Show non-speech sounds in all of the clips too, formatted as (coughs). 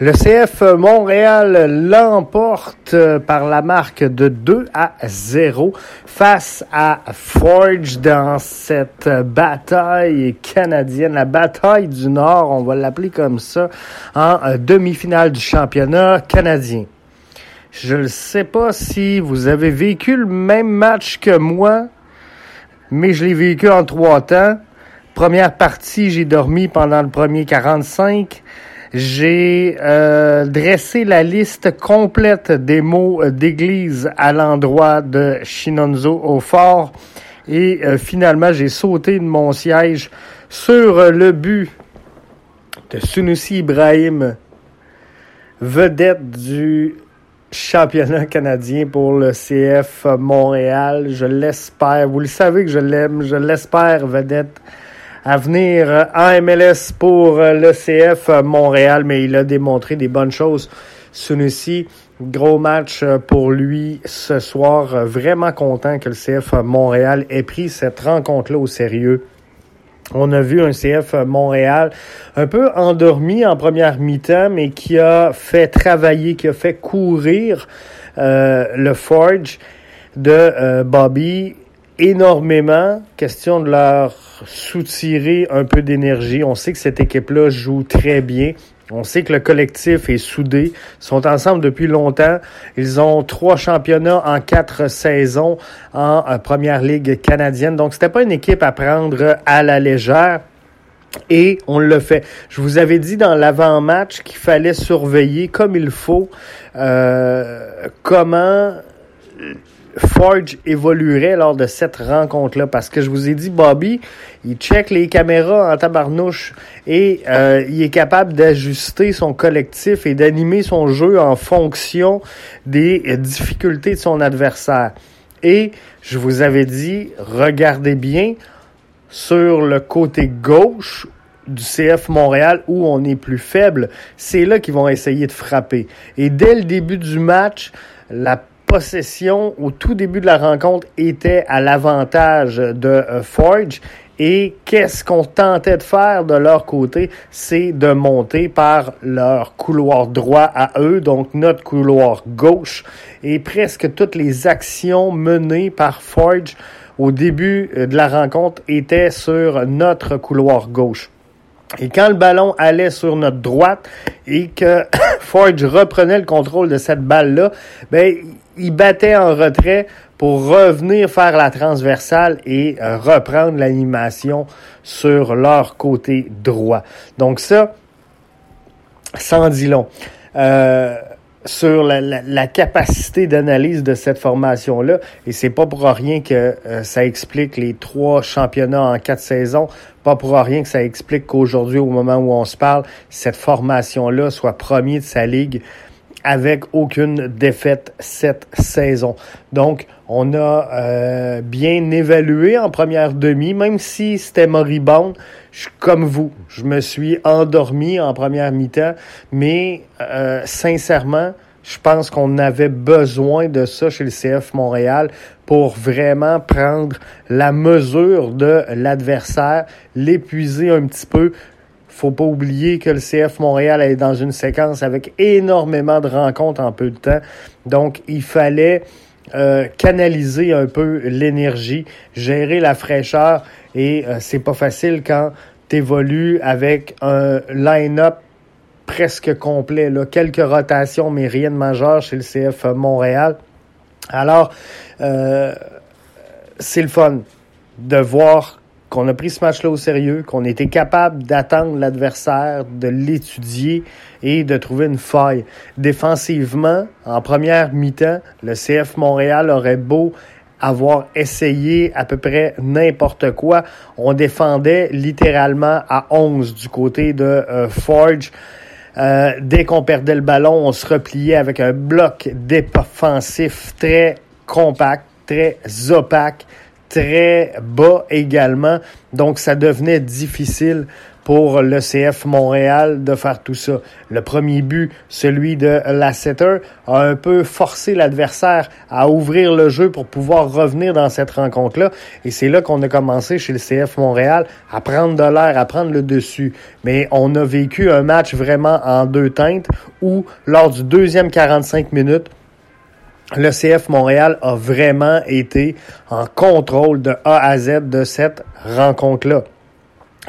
Le CF Montréal l'emporte par la marque de 2 à 0 face à Forge dans cette bataille canadienne, la bataille du Nord, on va l'appeler comme ça, en demi-finale du championnat canadien. Je ne sais pas si vous avez vécu le même match que moi, mais je l'ai vécu en trois temps. Première partie, j'ai dormi pendant le premier 45. J'ai euh, dressé la liste complète des mots d'église à l'endroit de Shinonzo au fort. Et euh, finalement, j'ai sauté de mon siège sur le but de Sunusi Ibrahim, vedette du championnat canadien pour le CF Montréal. Je l'espère. Vous le savez que je l'aime. Je l'espère, vedette à venir en MLS pour le CF Montréal, mais il a démontré des bonnes choses. Sunusi, gros match pour lui ce soir. Vraiment content que le CF Montréal ait pris cette rencontre-là au sérieux. On a vu un CF Montréal un peu endormi en première mi-temps, mais qui a fait travailler, qui a fait courir euh, le Forge de euh, Bobby énormément. Question de leur soutirer un peu d'énergie. On sait que cette équipe-là joue très bien. On sait que le collectif est soudé. Ils sont ensemble depuis longtemps. Ils ont trois championnats en quatre saisons en euh, première ligue canadienne. Donc, c'était pas une équipe à prendre à la légère. Et on le fait. Je vous avais dit dans l'avant-match qu'il fallait surveiller comme il faut euh, comment Forge évoluerait lors de cette rencontre-là? Parce que je vous ai dit, Bobby, il check les caméras en tabarnouche et euh, il est capable d'ajuster son collectif et d'animer son jeu en fonction des difficultés de son adversaire. Et je vous avais dit, regardez bien sur le côté gauche du CF Montréal où on est plus faible, c'est là qu'ils vont essayer de frapper. Et dès le début du match, la possession au tout début de la rencontre était à l'avantage de euh, Forge. Et qu'est-ce qu'on tentait de faire de leur côté? C'est de monter par leur couloir droit à eux, donc notre couloir gauche. Et presque toutes les actions menées par Forge au début euh, de la rencontre étaient sur notre couloir gauche. Et quand le ballon allait sur notre droite et que (coughs) Forge reprenait le contrôle de cette balle-là, ben, il battait en retrait pour revenir faire la transversale et euh, reprendre l'animation sur leur côté droit. Donc ça, sans dit long. Euh, sur la, capacité d'analyse de cette formation-là. Et c'est pas pour rien que euh, ça explique les trois championnats en quatre saisons. Pas pour rien que ça explique qu'aujourd'hui, au moment où on se parle, cette formation-là soit premier de sa ligue avec aucune défaite cette saison. Donc, on a euh, bien évalué en première demi, même si c'était moribond. Je, comme vous, je me suis endormi en première mi-temps, mais euh, sincèrement, je pense qu'on avait besoin de ça chez le CF Montréal pour vraiment prendre la mesure de l'adversaire, l'épuiser un petit peu, faut pas oublier que le CF Montréal est dans une séquence avec énormément de rencontres en peu de temps. Donc, il fallait euh, canaliser un peu l'énergie, gérer la fraîcheur et euh, c'est pas facile quand tu évolues avec un line-up presque complet, là. quelques rotations mais rien de majeur chez le CF Montréal. Alors, euh, c'est le fun de voir qu'on a pris ce match-là au sérieux, qu'on était capable d'attendre l'adversaire, de l'étudier et de trouver une faille. Défensivement, en première mi-temps, le CF Montréal aurait beau avoir essayé à peu près n'importe quoi. On défendait littéralement à 11 du côté de euh, Forge. Euh, dès qu'on perdait le ballon, on se repliait avec un bloc défensif très compact, très opaque, très bas également. Donc, ça devenait difficile pour le CF Montréal de faire tout ça. Le premier but, celui de Lasseter, a un peu forcé l'adversaire à ouvrir le jeu pour pouvoir revenir dans cette rencontre-là. Et c'est là qu'on a commencé chez le CF Montréal à prendre de l'air, à prendre le dessus. Mais on a vécu un match vraiment en deux teintes où, lors du deuxième 45 minutes, le CF Montréal a vraiment été en contrôle de A à Z de cette rencontre-là.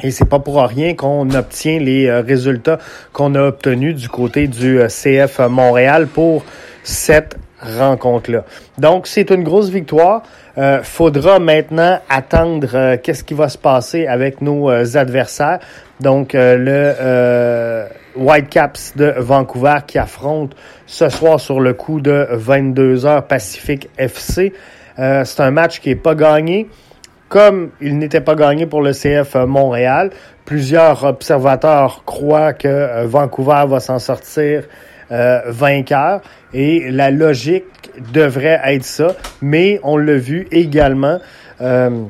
Et c'est pas pour rien qu'on obtient les euh, résultats qu'on a obtenus du côté du euh, CF Montréal pour cette rencontre-là. Donc, c'est une grosse victoire. Euh, faudra maintenant attendre qu'est-ce qui va se passer avec nos adversaires. Donc, le Whitecaps de Vancouver qui affronte ce soir sur le coup de 22 heures Pacifique FC. c'est un match qui est pas gagné. Comme il n'était pas gagné pour le CF Montréal, plusieurs observateurs croient que euh, Vancouver va s'en sortir euh, vainqueur et la logique devrait être ça, mais on l'a vu également. Euh,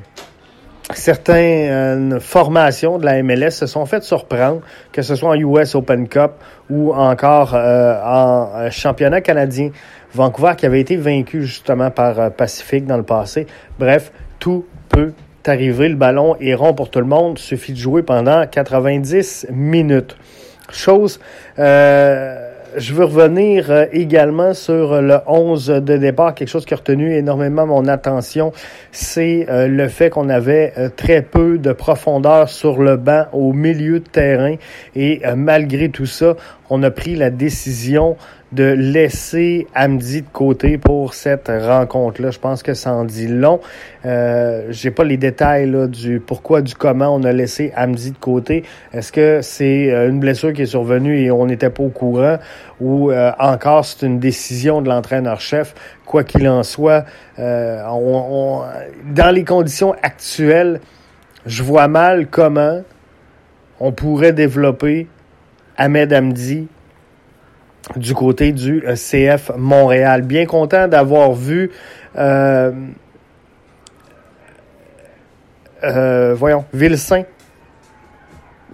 certaines formations de la MLS se sont faites surprendre, que ce soit en US Open Cup ou encore en championnat canadien. Vancouver qui avait été vaincu justement par Pacifique dans le passé. Bref, tout peut arriver, le ballon est rond pour tout le monde, suffit de jouer pendant 90 minutes. Chose, euh, je veux revenir euh, également sur le 11 de départ. Quelque chose qui a retenu énormément mon attention, c'est euh, le fait qu'on avait très peu de profondeur sur le banc au milieu de terrain. Et malgré tout ça, on a pris la décision de laisser Amdi de côté pour cette rencontre-là. Je pense que ça en dit long. Euh, J'ai pas les détails là, du pourquoi, du comment on a laissé Amdi de côté. Est-ce que c'est euh, une blessure qui est survenue et on n'était pas au courant ou euh, encore c'est une décision de l'entraîneur-chef? Quoi qu'il en soit, euh, on, dans les conditions actuelles, je vois mal comment on pourrait développer Ahmed Amdi du côté du euh, CF Montréal. Bien content d'avoir vu, euh, euh, voyons, Vilsain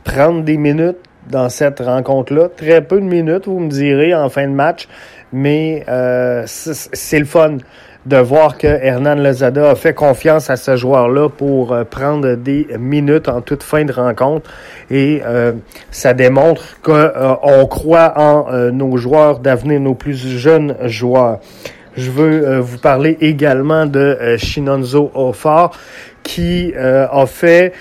prendre des minutes dans cette rencontre-là. Très peu de minutes, vous me direz, en fin de match, mais c'est le fun de voir que Hernan Lozada a fait confiance à ce joueur-là pour euh, prendre des minutes en toute fin de rencontre. Et euh, ça démontre qu'on euh, croit en nos joueurs d'avenir, nos plus jeunes joueurs. Je veux vous parler également de Shinonzo Ofar qui a fait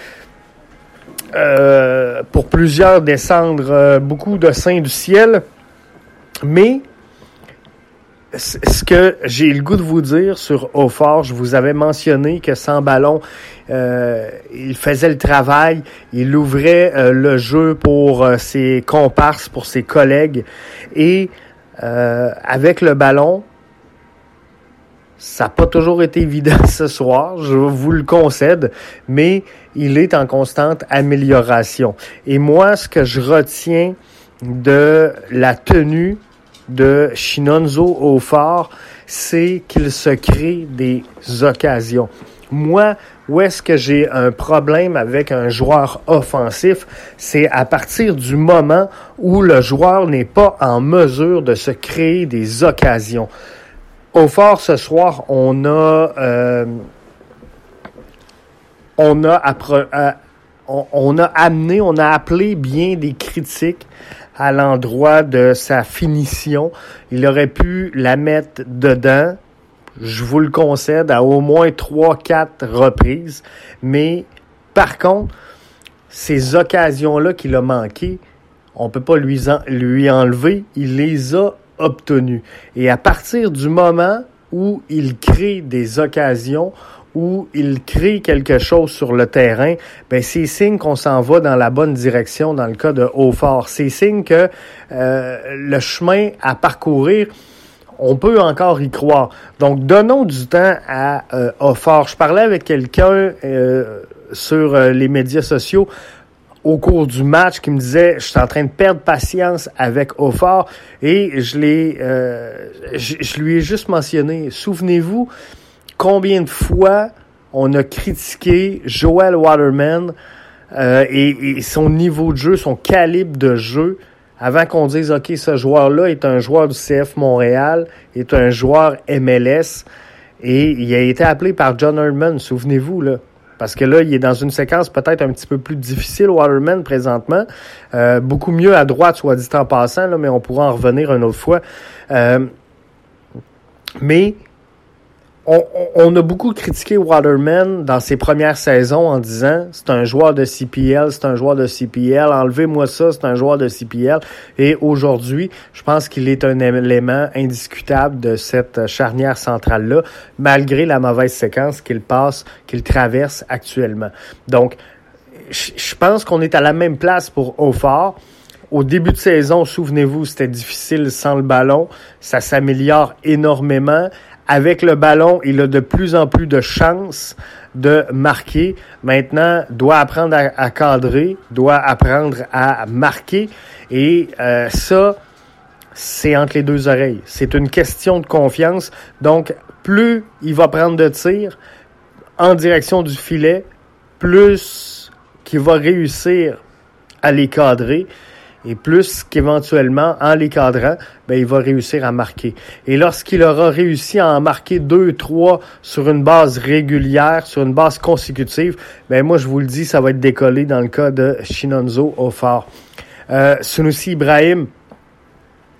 pour plusieurs descendre beaucoup de saints du ciel, mais ce que j'ai le goût de vous dire sur Aufort, je vous avais mentionné que sans ballon, euh, il faisait le travail, il ouvrait euh, le jeu pour euh, ses comparses, pour ses collègues, et avec le ballon, ça n'a pas toujours été évident (laughs) ce soir, je vous le concède, mais il est en constante amélioration. Et moi, ce que je retiens de la tenue de Shinonzo au fort, c'est qu'il se crée des occasions. Moi, où est-ce que j'ai un problème avec un joueur offensif? C'est à partir du moment où le joueur n'est pas en mesure de se créer des occasions. Au fort ce soir, on a euh, on a euh, on a amené, on a appelé bien des critiques à l'endroit de sa finition. Il aurait pu la mettre dedans. Je vous le concède à au moins trois, quatre reprises. Mais par contre, ces occasions-là qu'il a manquées, on peut pas lui, lui enlever. Il les a obtenues. Et à partir du moment où il crée des occasions, où il crée quelque chose sur le terrain, ben c'est signe qu'on s'en va dans la bonne direction dans le cas de Hautfort. C'est signe que euh, le chemin à parcourir, on peut encore y croire. Donc, donnons du temps à euh. Je parlais avec quelqu'un euh, sur euh, les médias sociaux au cours du match qui me disait je suis en train de perdre patience avec Hautfort et je l'ai je lui ai juste mentionné souvenez-vous combien de fois on a critiqué Joel Waterman euh, et, son niveau de jeu, son calibre de jeu, avant qu'on dise, OK, ce joueur-là est un joueur du CF Montréal, est un joueur MLS, et il a été appelé par John Herdman, souvenez-vous, là. Parce que là, il est dans une séquence peut-être un petit peu plus difficile, Waterman, présentement. Euh, beaucoup mieux à droite, soit dit en passant, là, mais on pourra en revenir une autre fois. Euh, mais on, a beaucoup critiqué Waterman dans ses premières saisons en disant c'est un joueur de CPL, c'est un joueur de CPL, enlevez-moi ça, c'est un joueur de CPL. Et aujourd'hui, je pense qu'il est un élément indiscutable de cette charnière centrale-là, malgré la mauvaise séquence qu'il passe, qu'il traverse actuellement. Donc, je pense qu'on est à la même place pour Aufort. Au début de saison, souvenez-vous, c'était difficile sans le ballon. Ça s'améliore énormément. Avec le ballon, il a de plus en plus de chances de marquer. Maintenant, doit apprendre à, cadrer, doit apprendre à marquer. Et euh, ça, c'est entre les deux oreilles. C'est une question de confiance. Donc, plus il va prendre de tirs en direction du filet, plus qu'il va réussir à les cadrer et plus qu'éventuellement, en les cadrant, ben, il va réussir à marquer. Et lorsqu'il aura réussi à en marquer deux, trois sur une base régulière, sur une base consécutive, ben, moi, je vous le dis, ça va être décollé dans le cas de Shinonzo phare. Euh, Sunusi Ibrahim,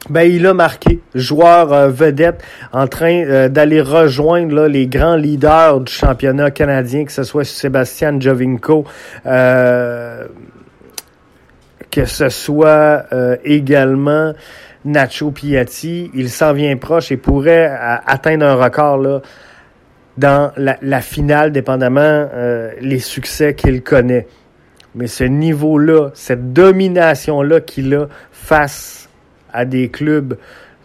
ben, il a marqué, joueur euh, vedette, en train euh, d'aller rejoindre les grands leaders du championnat canadien, que ce soit Sébastien Jovinko, euh, que ce soit euh, également Nacho Piatti, il s'en vient proche et pourrait atteindre un record là, dans la, finale, dépendamment euh, les succès qu'il connaît. Mais ce niveau-là, cette domination-là qu'il a face à des clubs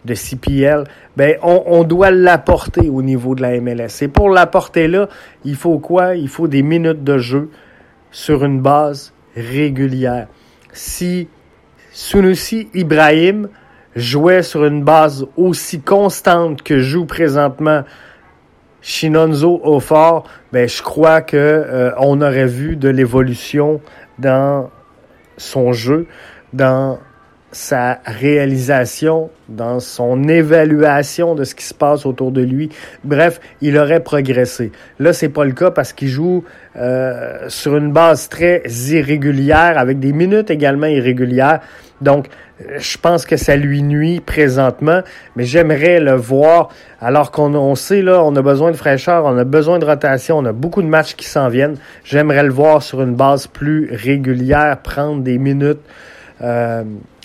de CPL, ben on, on doit l'apporter au niveau de la MLS. Et pour l'apporter là, il faut quoi? Il faut des minutes de jeu sur une base régulière si Sunusi Ibrahim jouait sur une base aussi constante que joue présentement Shinonzo au fort, ben je crois que euh, on aurait vu de l'évolution dans son jeu, dans sa réalisation, dans son évaluation de ce qui se passe autour de lui. Bref, il aurait progressé. Là, c'est pas le cas parce qu'il joue euh, sur une base très irrégulière, avec des minutes également irrégulières. Donc, je pense que ça lui nuit présentement, mais j'aimerais le voir. Alors qu'on on sait là, on a besoin de fraîcheur, on a besoin de rotation, on a beaucoup de matchs qui s'en viennent. J'aimerais le voir sur une base plus régulière, prendre des minutes. Euh,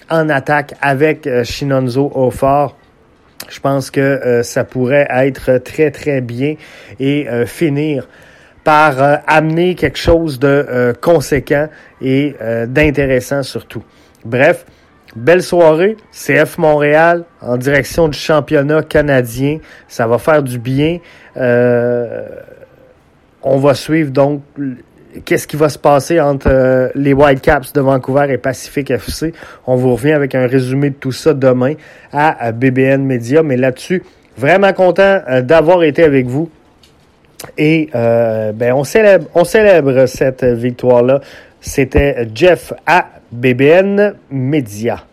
en attaque avec euh, Shinonzo au fort. Je pense que euh, ça pourrait être très, très bien et euh, finir par amener quelque chose de conséquent et d'intéressant surtout. Bref, belle soirée, CF Montréal en direction du championnat canadien. Ça va faire du bien. on va suivre donc qu'est-ce qui va se passer entre euh, les Whitecaps de Vancouver et Pacific FC. On vous revient avec un résumé de tout ça demain à, BBN Media. Mais là-dessus, vraiment content euh, d'avoir été avec vous. Et euh, ben, on, célèbre, on célèbre cette victoire-là. C'était Jeff à BBN Media.